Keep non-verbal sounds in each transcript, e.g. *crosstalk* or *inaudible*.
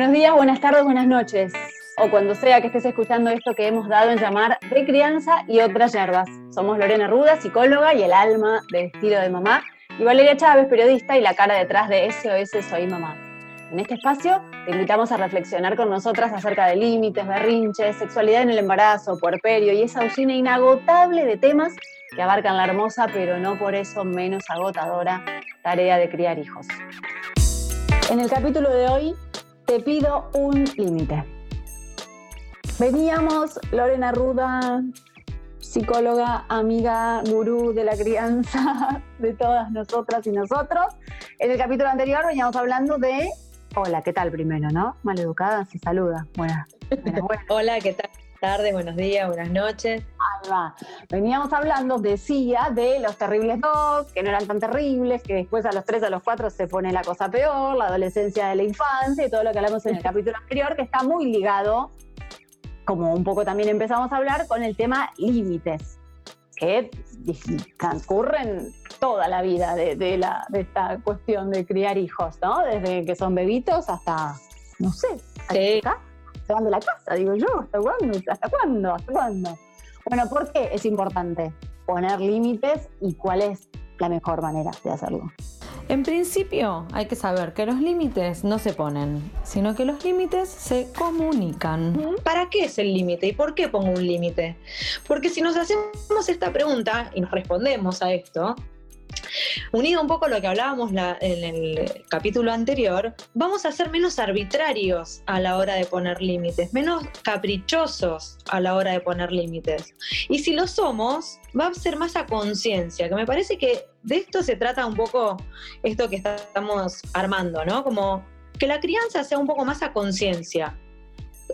Buenos días, buenas tardes, buenas noches. O cuando sea que estés escuchando esto que hemos dado en llamar de crianza y otras hierbas. Somos Lorena Ruda, psicóloga y el alma de estilo de mamá. Y Valeria Chávez, periodista y la cara detrás de SOS Soy Mamá. En este espacio te invitamos a reflexionar con nosotras acerca de límites, berrinches, sexualidad en el embarazo, puerperio y esa usina inagotable de temas que abarcan la hermosa, pero no por eso menos agotadora, tarea de criar hijos. En el capítulo de hoy te pido un límite. Veníamos, Lorena Ruda, psicóloga, amiga, gurú de la crianza *laughs* de todas nosotras y nosotros. En el capítulo anterior veníamos hablando de Hola, ¿qué tal primero, no? Maleducada, se saluda. Buenas. *laughs* Hola, ¿qué tal? tardes, buenos días, buenas noches. Va. Veníamos hablando, decía, de los terribles dos, que no eran tan terribles, que después a los tres, a los cuatro se pone la cosa peor, la adolescencia de la infancia y todo lo que hablamos en el capítulo anterior, que está muy ligado, como un poco también empezamos a hablar, con el tema límites, que transcurren toda la vida de, la, de esta cuestión de criar hijos, ¿no? Desde que son bebitos hasta, no sé, acá se van de la casa, digo yo, ¿hasta cuándo? ¿Hasta cuándo? ¿Hasta cuándo? Bueno, ¿por qué es importante poner límites y cuál es la mejor manera de hacerlo? En principio hay que saber que los límites no se ponen, sino que los límites se comunican. ¿Para qué es el límite y por qué pongo un límite? Porque si nos hacemos esta pregunta y nos respondemos a esto, Unido un poco a lo que hablábamos en el capítulo anterior, vamos a ser menos arbitrarios a la hora de poner límites, menos caprichosos a la hora de poner límites. Y si lo somos, va a ser más a conciencia, que me parece que de esto se trata un poco esto que estamos armando, ¿no? Como que la crianza sea un poco más a conciencia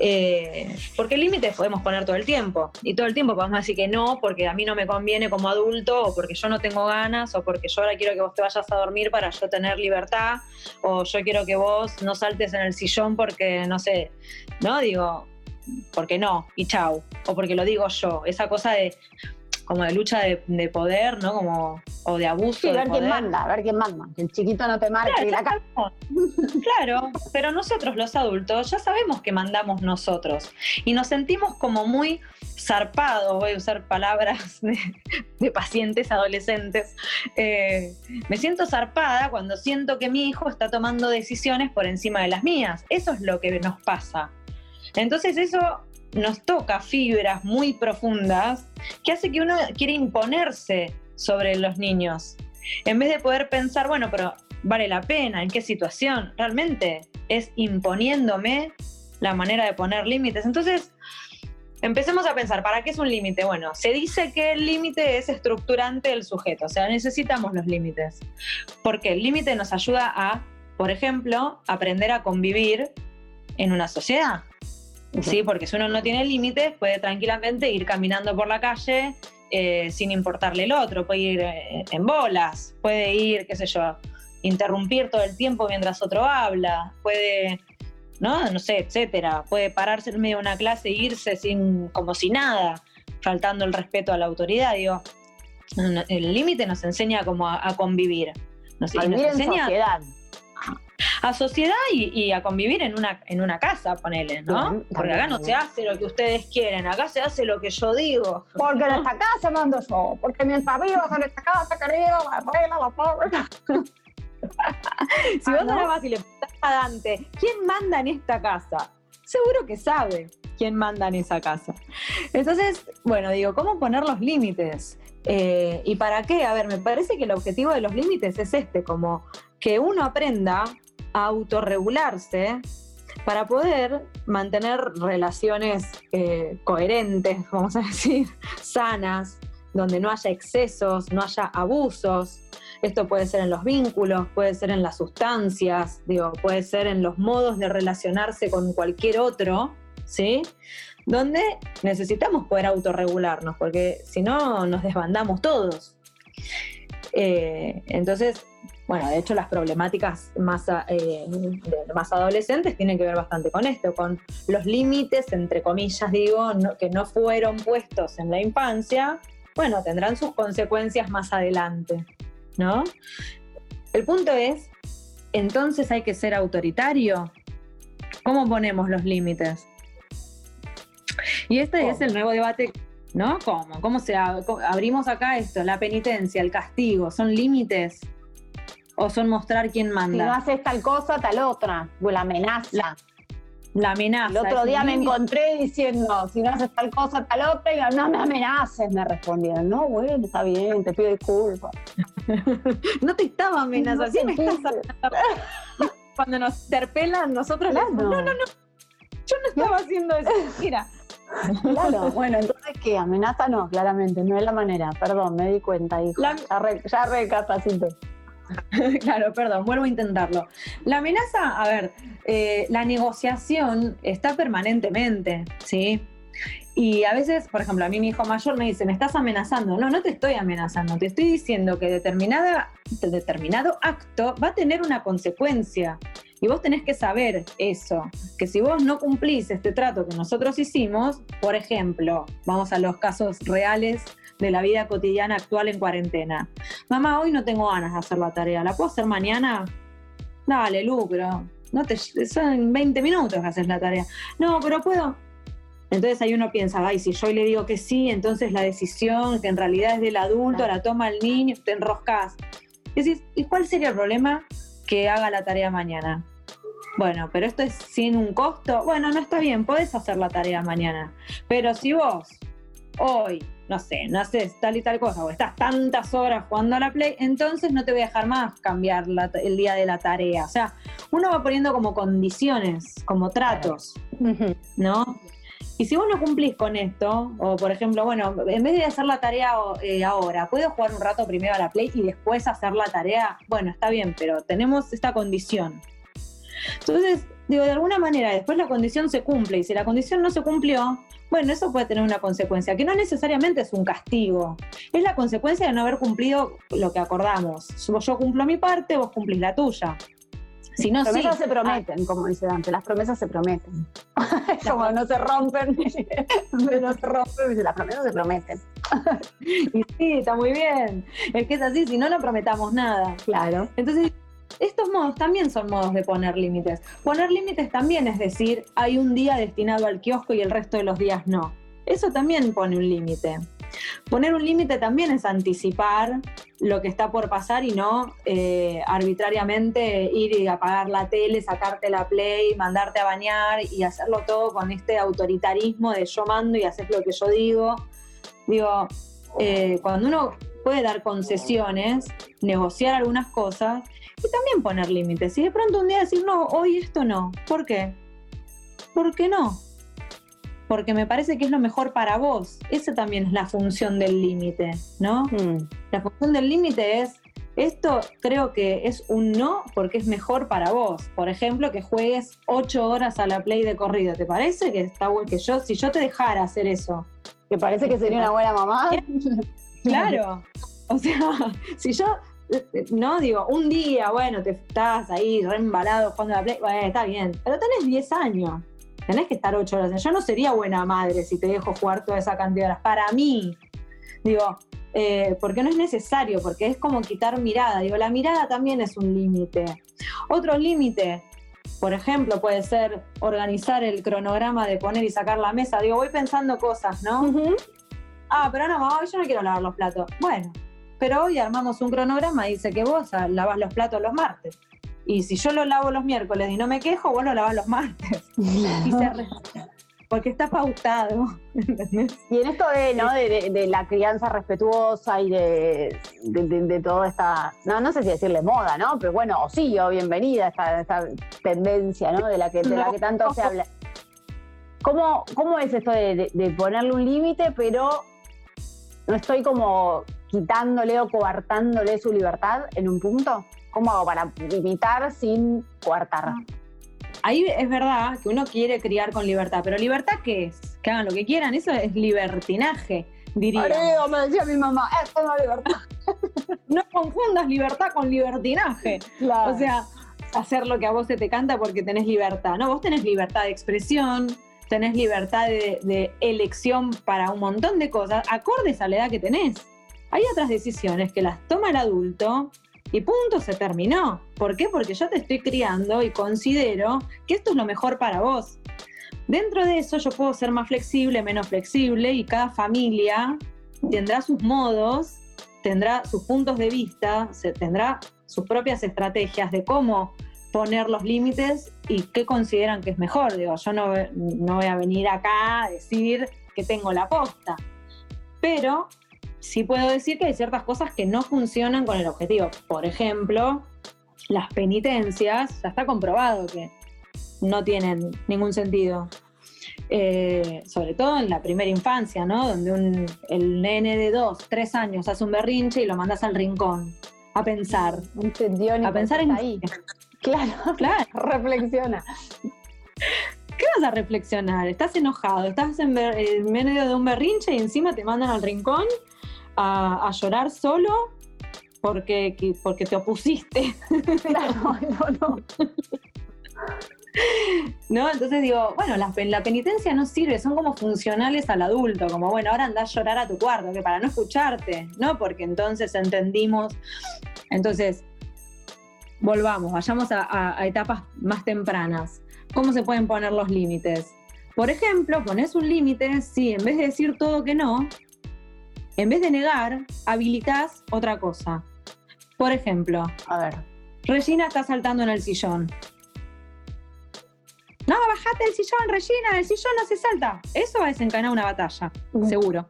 eh, porque límites podemos poner todo el tiempo. Y todo el tiempo podemos decir que no, porque a mí no me conviene como adulto, o porque yo no tengo ganas, o porque yo ahora quiero que vos te vayas a dormir para yo tener libertad, o yo quiero que vos no saltes en el sillón porque, no sé, ¿no? Digo, porque no, y chau. O porque lo digo yo. Esa cosa de como de lucha de, poder, ¿no? Como, o de abuso. Sí, ver quién manda, a ver quién manda. Que el chiquito no te marque claro, claro, pero nosotros los adultos ya sabemos que mandamos nosotros y nos sentimos como muy zarpados, voy a usar palabras de, pacientes adolescentes. Eh, me siento zarpada cuando siento que mi hijo está tomando decisiones por encima de las mías. Eso es lo que nos pasa. Entonces eso nos toca fibras muy profundas que hace que uno quiera imponerse sobre los niños. En vez de poder pensar, bueno, pero vale la pena, en qué situación, realmente es imponiéndome la manera de poner límites. Entonces, empecemos a pensar, ¿para qué es un límite? Bueno, se dice que el límite es estructurante del sujeto, o sea, necesitamos los límites, porque el límite nos ayuda a, por ejemplo, aprender a convivir en una sociedad. ¿Sí? Porque si uno no tiene límites, puede tranquilamente ir caminando por la calle eh, sin importarle el otro, puede ir eh, en bolas, puede ir, qué sé yo, interrumpir todo el tiempo mientras otro habla, puede, ¿no? No sé, etcétera, puede pararse en medio de una clase e irse sin, como si nada, faltando el respeto a la autoridad, digo. El límite nos enseña como a, convivir. Nos, enseña, a sociedad y, a convivir en una, en una casa, ponele, ¿no? Porque acá no se hace lo que ustedes quieren, acá se hace lo que yo digo. Porque en esta casa mando yo, porque mientras vivas en esta casa, querido, la reina, la pobre. *laughs* si vos nada más y le preguntás a Dante, ¿quién manda en esta casa? Seguro que sabe quién manda en esa casa. Entonces, bueno, digo, ¿cómo poner los límites? Eh, ¿Y para qué? A ver, me parece que el objetivo de los límites es este, como que uno aprenda autorregularse para poder mantener relaciones eh, coherentes, vamos a *laughs* decir, sanas, donde no haya excesos, no haya abusos. Esto puede ser en los vínculos, puede ser en las sustancias, digo, puede ser en los modos de relacionarse con cualquier otro, ¿sí? Donde necesitamos poder autorregularnos, porque si no nos desbandamos todos. Eh, entonces, bueno, de hecho las problemáticas más, eh, más adolescentes tienen que ver bastante con esto, con los límites, entre comillas digo, que no fueron puestos en la infancia, bueno, tendrán sus consecuencias más adelante, ¿no? El punto es, entonces hay que ser autoritario, ¿Cómo ponemos los límites? Y este es el nuevo debate, ¿no? ¿Cómo? ¿Cómo se abrimos acá esto? La penitencia, el castigo, ¿son límites? ¿O son mostrar quién manda? Si no haces tal cosa, tal otra. O la amenaza. La, amenaza. El otro día me encontré diciendo, si no haces tal cosa, tal otra, y no me amenaces, me respondieron. No, bueno, está bien, te pido disculpas. *laughs* no te estaba amenazando, sí me estás *laughs* Cuando nos interpelan, nosotros no, no, no, yo no estaba haciendo eso, mira. Claro, *laughs* bueno, entonces qué, amenaza no, claramente, no es la manera, perdón, me di cuenta, hijo. Ya, re, ya recapacité. *laughs* claro, perdón, vuelvo a intentarlo. La amenaza, a ver, eh, la negociación está permanentemente, ¿sí? Y a veces, por ejemplo, a mí mi hijo mayor me dice, me estás amenazando. No, no te estoy amenazando, te estoy diciendo que determinada, determinado acto va a tener una consecuencia. Y vos tenés que saber eso, que si vos no cumplís este trato que nosotros hicimos, por ejemplo, vamos a los casos reales de la vida cotidiana actual en cuarentena. Mamá, hoy no tengo ganas de hacer la tarea, ¿la puedo hacer mañana? Dale, lucro. No te, son 20 minutos que haces la tarea. No, pero puedo. Entonces ahí uno piensa, ay, si yo le digo que sí, entonces la decisión que en realidad es del adulto, la toma el niño, te enroscas. Y decís, ¿y cuál sería el problema que haga la tarea mañana? Bueno, pero esto es sin un costo. Bueno, no está bien, puedes hacer la tarea mañana. Pero si vos hoy, no sé, no haces tal y tal cosa, o estás tantas horas jugando a la Play, entonces no te voy a dejar más cambiar el día de la tarea. O sea, uno va poniendo como condiciones, como tratos, ¿no? Y si vos no cumplís con esto, o por ejemplo, bueno, en vez de hacer la tarea eh, ahora, ¿puedo jugar un rato primero a la Play y después hacer la tarea? Bueno, está bien, pero tenemos esta condición. Entonces, digo, de alguna manera, después la condición se cumple y si la condición no se cumplió, bueno, eso puede tener una consecuencia, que no necesariamente es un castigo, es la consecuencia de no haber cumplido lo que acordamos. Yo cumplo mi parte, vos cumplís la tuya. Si no, las promesas se prometen, como dice Dante, las promesas se prometen. *laughs* como no se rompen, *laughs* no se rompen, las promesas se prometen. *laughs* y sí, está muy bien. Es que es así, si no, no prometamos nada. Claro. Entonces, estos modos también son modos de poner límites. Poner límites también es decir, hay un día destinado al kiosco y el resto de los días no. Eso también pone un límite. Poner un límite también es anticipar lo que está por pasar y no eh, arbitrariamente ir y apagar la tele, sacarte la play, mandarte a bañar y hacerlo todo con este autoritarismo de yo mando y haces lo que yo digo. Digo, eh, cuando uno puede dar concesiones, negociar algunas cosas, y también poner límites. Y de pronto un día decir, no, hoy esto no. ¿Por qué? ¿Por qué no? Porque me parece que es lo mejor para vos. Esa también es la función del límite, ¿no? Hmm. La función del límite es, esto creo que es un no porque es mejor para vos. Por ejemplo, que juegues ocho horas a la play de corrido. ¿Te parece que está bueno que yo, si yo te dejara hacer eso? ¿Te parece que sería una buena mamá? *laughs* Claro. O sea, *laughs* si yo no, digo, un día, bueno, te estás ahí reembalado jugando la play, bueno, está bien, pero tenés 10 años, tenés que estar 8 horas. Yo no sería buena madre si te dejo jugar toda esa cantidad de horas. Para mí, digo, eh, porque no es necesario, porque es como quitar mirada. Digo, la mirada también es un límite. Otro límite, por ejemplo, puede ser organizar el cronograma de poner y sacar la mesa. Digo, voy pensando cosas, ¿no? Ah, pero no, mamá, yo no quiero lavar los platos. Bueno, pero hoy armamos un cronograma y dice que vos lavas los platos los martes. Y si yo lo lavo los miércoles y no me quejo, vos lo lavas los martes. *laughs* porque está pautado. *laughs* Y en esto de, ¿no? de, la crianza respetuosa y de, de, toda esta, no, no sé si decirle moda, ¿no? Pero bueno, o sí, o bienvenida esta, esta tendencia, ¿no? De la que, de la que tanto se habla. ¿Cómo, ¿Cómo es esto de, ponerle un límite, pero no estoy como quitándole o coartándole su libertad en un punto? ¿Cómo hago para limitar sin coartar? Ahí es verdad que uno quiere criar con libertad, pero ¿libertad qué es? Que hagan lo que quieran, eso es libertinaje, diría. me decía mi mamá, esto no es libertad. *laughs* no confundas libertad con libertinaje. O sea, hacer lo que a vos se te canta porque tenés libertad. No, vos tenés libertad de expresión, tenés libertad de, de elección para un montón de cosas, acordes a la edad que tenés. Hay otras decisiones que las toma el adulto y punto, se terminó. ¿Por qué? Porque yo te estoy criando y considero que esto es lo mejor para vos. Dentro de eso yo puedo ser más flexible, menos flexible y cada familia tendrá sus modos, tendrá sus puntos de vista, se tendrá sus propias estrategias de cómo poner los límites y qué consideran que es mejor. Digo, yo no, no voy a venir acá a decir que tengo la posta, pero sí puedo decir que hay ciertas cosas que no funcionan con el objetivo. Por ejemplo, las penitencias, ya está comprobado que no tienen ningún sentido. Eh, sobre todo en la primera infancia, ¿no? Donde el nene de dos, tres años hace un berrinche y lo mandas al rincón a pensar. a pensar en ahí. Claro, *laughs* claro. Reflexiona. ¿Qué vas a reflexionar? Estás enojado, estás en, medio de un berrinche y encima te mandan al rincón a, a llorar solo porque, porque te opusiste. Claro, *laughs* no, no. ¿No? Entonces digo, bueno, la, la, penitencia no sirve, son como funcionales al adulto, como bueno, ahora andás a llorar a tu cuarto, que para no escucharte, ¿no? Porque entonces entendimos. Entonces, volvamos, vayamos a, a etapas más tempranas. ¿Cómo se pueden poner los límites? Por ejemplo, pones un límite si en vez de decir todo que no, en vez de negar, habilitas otra cosa. Por ejemplo, a ver, Regina está saltando en el sillón. No, bajate del sillón, Regina, el sillón no se salta. Eso va a desencadenar una batalla, seguro.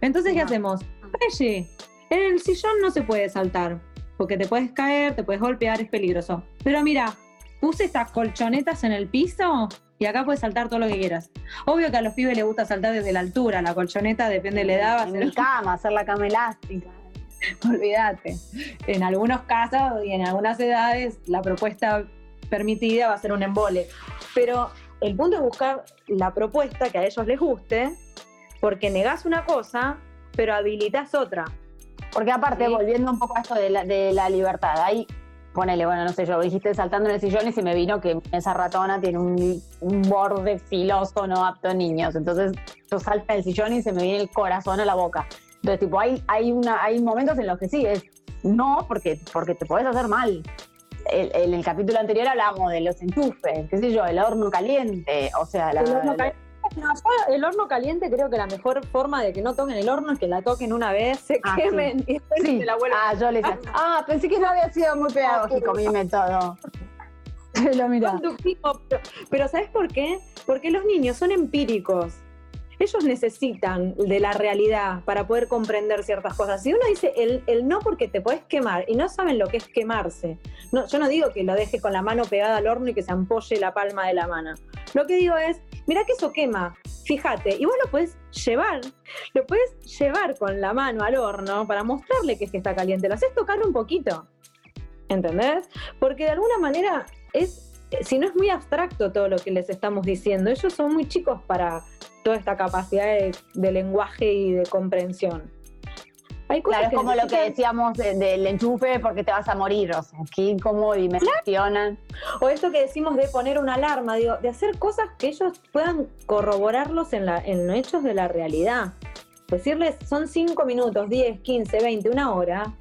Entonces, ¿qué hacemos? Regi, en el sillón no se puede saltar, porque te puedes caer, te puedes golpear, es peligroso. Pero mira, puse estas colchonetas en el piso y acá puedes saltar todo lo que quieras. Obvio que a los pibes les gusta saltar desde la altura, la colchoneta depende de la edad. En mi cama, hacer la cama elástica. *laughs* Olvídate. En algunos casos y en algunas edades la propuesta permitida va a ser un embole. Pero el punto es buscar la propuesta que a ellos les guste, porque negás una cosa, pero habilitas otra. Porque aparte, volviendo un poco a esto de la, de la libertad, hay, ponele, bueno, no sé, yo dijiste saltando en el sillón y se me vino que esa ratona tiene un, borde filoso no apto a niños. Entonces yo salto en el sillón y se me viene el corazón a la boca. Entonces, tipo, hay, hay, una, hay momentos en los que sí, es no, porque, porque te puedes hacer mal en el, capítulo anterior hablábamos de los enchufes, qué sé yo, el horno caliente, o sea, el, horno caliente, creo que la mejor forma de que no toquen el horno es que la toquen una vez, se ah, quemen y después se la vuelvan. Ah, yo les *laughs* Ah, pensé que no había sido muy pedagógico mi método. *laughs* Lo Pero, pero ¿sabes por qué? Porque los niños son empíricos ellos necesitan de la realidad para poder comprender ciertas cosas. Si uno dice el, no porque te puedes quemar y no saben lo que es quemarse, no, yo no digo que lo deje con la mano pegada al horno y que se ampolle la palma de la mano. Lo que digo es, mira que eso quema, fíjate, y vos lo puedes llevar, lo puedes llevar con la mano al horno para mostrarle que es que está caliente, lo haces tocar un poquito, ¿entendés? Porque de alguna manera es si no es muy abstracto todo lo que les estamos diciendo, ellos son muy chicos para toda esta capacidad de, lenguaje y de comprensión. Hay cosas claro, es como lo que decíamos del enchufe porque te vas a morir, o sea, aquí cómo dimensionan. O esto que decimos de poner una alarma, digo, de hacer cosas que ellos puedan corroborarlos en, la, en los hechos de la realidad. Decirles, son 5 minutos, 10, 15, 20, una hora,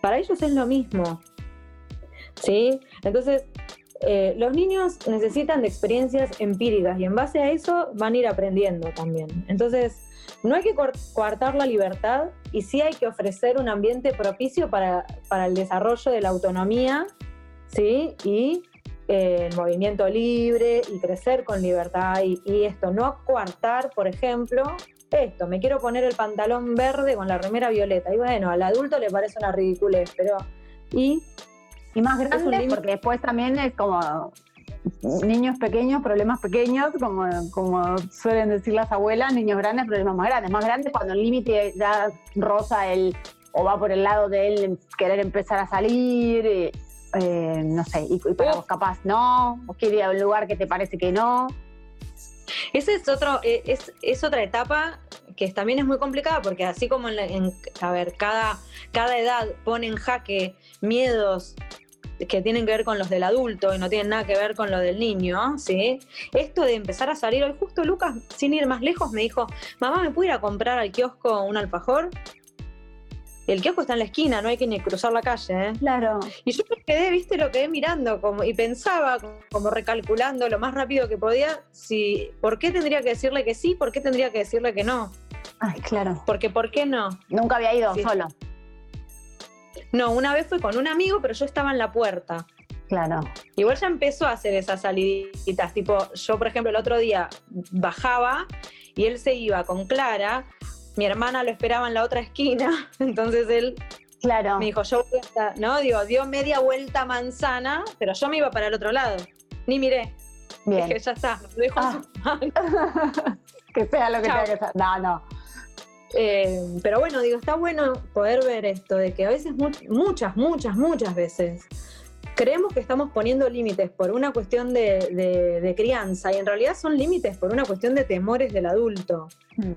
para ellos es lo mismo. ¿Sí? Entonces, eh, los niños necesitan de experiencias empíricas y en base a eso van a ir aprendiendo también. Entonces, no hay que coartar la libertad y sí hay que ofrecer un ambiente propicio para, el desarrollo de la autonomía ¿sí? y eh, el movimiento libre y crecer con libertad y, y, esto, no coartar, por ejemplo, esto, me quiero poner el pantalón verde con la remera violeta. Y bueno, al adulto le parece una ridiculez, pero... Y y más grande, porque después también es como niños pequeños, problemas pequeños, como, como suelen decir las abuelas, niños grandes, problemas más grandes. Más grandes cuando el límite ya roza el, o va por el lado de él querer empezar a salir, eh, no sé, y, para vos capaz no, o quiere ir a un lugar que te parece que no. Esa es, otro, eh, es, es otra etapa que también es muy complicada porque así como en, a ver, cada, cada edad pone en jaque miedos que tienen que ver con los del adulto y no tienen nada que ver con lo del niño, ¿sí? Esto de empezar a salir, hoy justo Lucas, sin ir más lejos, me dijo, mamá, ¿me puedo ir a comprar al kiosco un alfajor? el kiosco está en la esquina, no hay que ni cruzar la calle. ¿eh? Claro. Y yo me quedé, viste, lo quedé mirando como, y pensaba, como recalculando lo más rápido que podía, si, ¿por qué tendría que decirle que sí? ¿Por qué tendría que decirle que no? Ay, claro. Porque, ¿por qué no? Nunca había ido solo. No, una vez fue con un amigo, pero yo estaba en la puerta. Claro. Igual ya empezó a hacer esas saliditas. Tipo, yo, por ejemplo, el otro día bajaba y él se iba con Clara. Mi hermana lo esperaba en la otra esquina. *laughs* Entonces él claro. me dijo, yo voy a ¿no? Digo, dio media vuelta manzana, pero yo me iba para el otro lado. Ni miré. Bien. Dije, ya está, lo dejo en sus Ah. *laughs* *laughs* que sea lo que Chao. tenga que ser. No, no. Eh, pero bueno, digo, está bueno poder ver esto, de que a veces, mu- muchas, muchas, muchas veces, creemos que estamos poniendo límites por una cuestión de, de- de crianza y en realidad son límites por una cuestión de temores del adulto. Mm.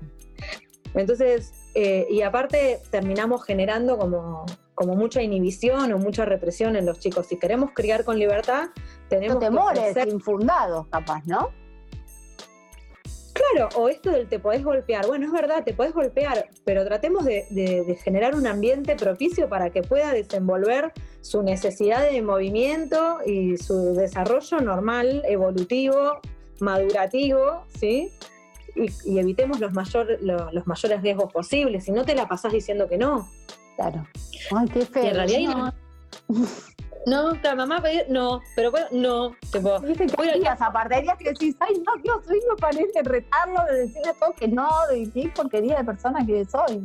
Entonces, eh, y aparte terminamos generando como, como mucha inhibición o mucha represión en los chicos. Si queremos criar con libertad, tenemos que temores ofrecer- infundados, capaz, ¿no? Claro, o esto del te podés golpear. Bueno, es verdad, te podés golpear, pero tratemos de, de- de generar un ambiente propicio para que pueda desenvolver su necesidad de movimiento y su desarrollo normal, evolutivo, madurativo, ¿sí? Y, y evitemos los, mayor- lo- los mayores riesgos posibles. Si no te la pasás diciendo que no. Claro. Ay, qué feo. Y en realidad no. *laughs* No, la mamá no, pero bueno, no. Tipo, Viste que hay días, aparte hay días que decís, ay, no, Dios, me parece retarlo de decirle a todos que no, de qué porquería de persona que soy.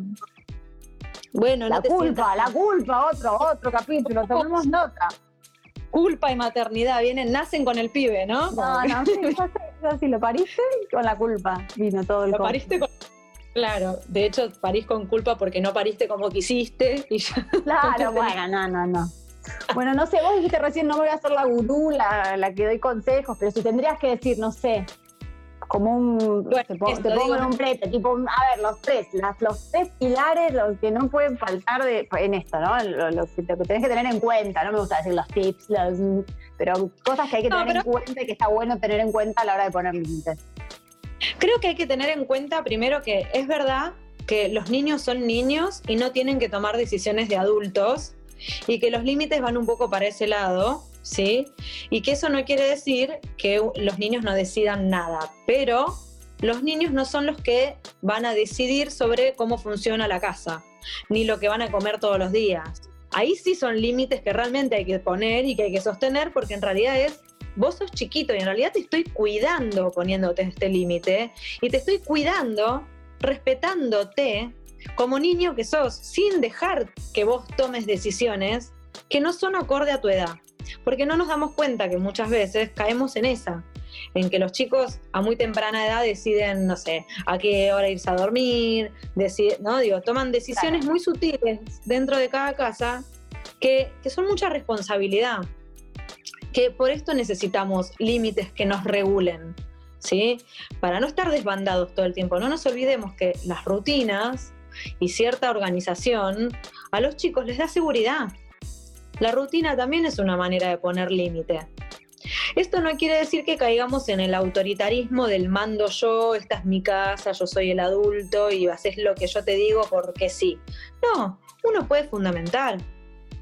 bueno, la no culpa, sientas- la culpa, otro, otro capítulo, tomemos *laughs* nota. culpa y maternidad vienen, nacen con el pibe, ¿no? No, no, sí, sé, sí, lo pariste con la culpa vino todo el Lo pariste con... Claro, de hecho parís con culpa porque no pariste como quisiste y ya... Claro, bueno, no, no, no. Bueno, no sé, vos dijiste recién no me voy a hacer la gurú, la, la que doy consejos, pero si tendrías que decir, no sé, como un, Bueno, te, pongo- te pongo en un plete, tipo, a ver, los tres, las, los tres pilares, los que no pueden faltar de, en esto, ¿no? Lo, lo que, lo que tenés que tener en cuenta, no me gusta decir los tips, los, pero cosas que hay que No, tener en cuenta y que está bueno tener en cuenta a la hora de poner límites. Creo que hay que tener en cuenta primero que es verdad que los niños son niños y no tienen que tomar decisiones de adultos y que los límites van un poco para ese lado, ¿sí? Y que eso no quiere decir que los niños no decidan nada, pero los niños no son los que van a decidir sobre cómo funciona la casa, ni lo que van a comer todos los días. Ahí sí son límites que realmente hay que poner y que hay que sostener porque en realidad es vos sos chiquito y en realidad te estoy cuidando poniéndote este límite y te estoy cuidando respetándote como niño que sos, sin dejar que vos tomes decisiones que no son acorde a tu edad. Porque no nos damos cuenta que muchas veces caemos en esa, en que los chicos a muy temprana edad deciden, no sé, a qué hora irse a dormir, decide- ¿no? Digo, toman decisiones muy sutiles dentro de cada casa que, que son mucha responsabilidad. Que por esto necesitamos límites que nos regulen, ¿sí? Para no estar desbandados todo el tiempo. No nos olvidemos que las rutinas y cierta organización a los chicos les da seguridad. La rutina también es una manera de poner límite. Esto no quiere decir que caigamos en el autoritarismo del mando yo, esta es mi casa, yo soy el adulto y haces lo que yo te digo porque sí. No, uno puede fundamentar.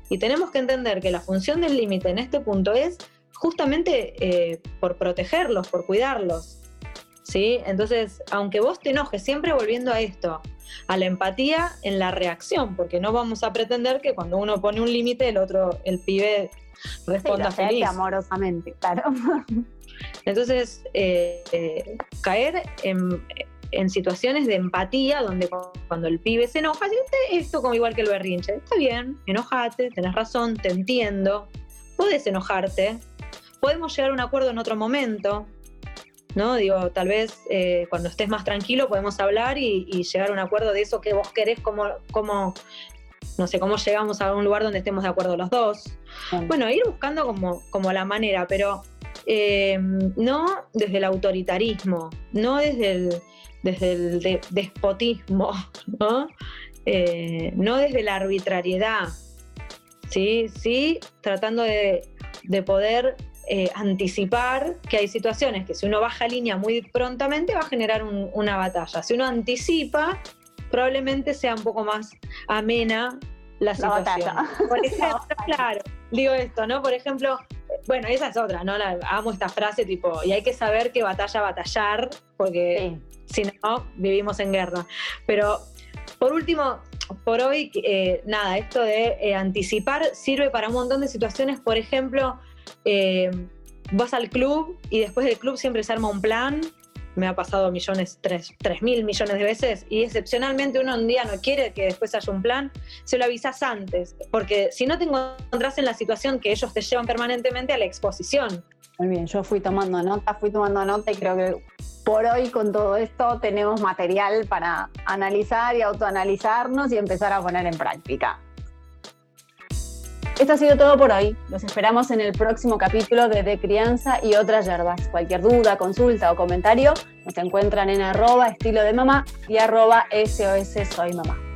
Y tenemos que entender que la función del límite en este punto es justamente eh, por protegerlos, por cuidarlos. ¿Sí? Entonces, aunque vos te enojes, siempre volviendo a esto, a la empatía en la reacción, porque no vamos a pretender que cuando uno pone un límite, el otro, el pibe, Sí, responda acepte feliz. amorosamente, claro. *laughs* Entonces, eh, eh, caer en, en situaciones de empatía donde cu- cuando el pibe se enoja, siente esto como igual que el berrinche. Está bien, enojate, tenés razón, te entiendo, puedes enojarte, podemos llegar a un acuerdo en otro momento. ¿No? Digo, tal vez eh, cuando estés más tranquilo podemos hablar y, y llegar a un acuerdo de eso que vos querés, como, como, no sé, cómo llegamos a un lugar donde estemos de acuerdo los dos. Bueno, ir buscando como, como la manera, pero eh, no desde el autoritarismo, no desde el, desde el de- despotismo, *laughs* ¿no? Eh, no desde la arbitrariedad, ¿sí? Sí, tratando de, de poder eh, anticipar que hay situaciones que si uno baja línea muy prontamente va a generar un- una batalla. Si uno anticipa, probablemente sea un poco más amena la situación. Por *laughs* ejemplo, claro, digo esto, ¿no? Por ejemplo, bueno, esa es otra, ¿no? amo esta frase tipo, y hay que saber que batalla batallar, porque si no, vivimos en guerra. Pero por último, por hoy, eh, nada, esto de eh, anticipar sirve para un montón de situaciones. Por ejemplo, eh, vas al club y después del club siempre se arma un plan. Me ha pasado millones, tres, tres mil millones de veces y excepcionalmente uno un día no quiere que después haya un plan, se lo avisas antes, porque si no te encontrás en la situación que ellos te llevan permanentemente a la exposición. Muy bien, yo fui tomando nota, fui tomando nota y creo que por hoy con todo esto tenemos material para analizar y autoanalizarnos y empezar a poner en práctica. Esto ha sido todo por hoy. Los esperamos en el próximo capítulo de De Crianza y otras yerbas. Cualquier duda, consulta o comentario nos encuentran en arroba estilo de mamá y arroba SOS soy mamá.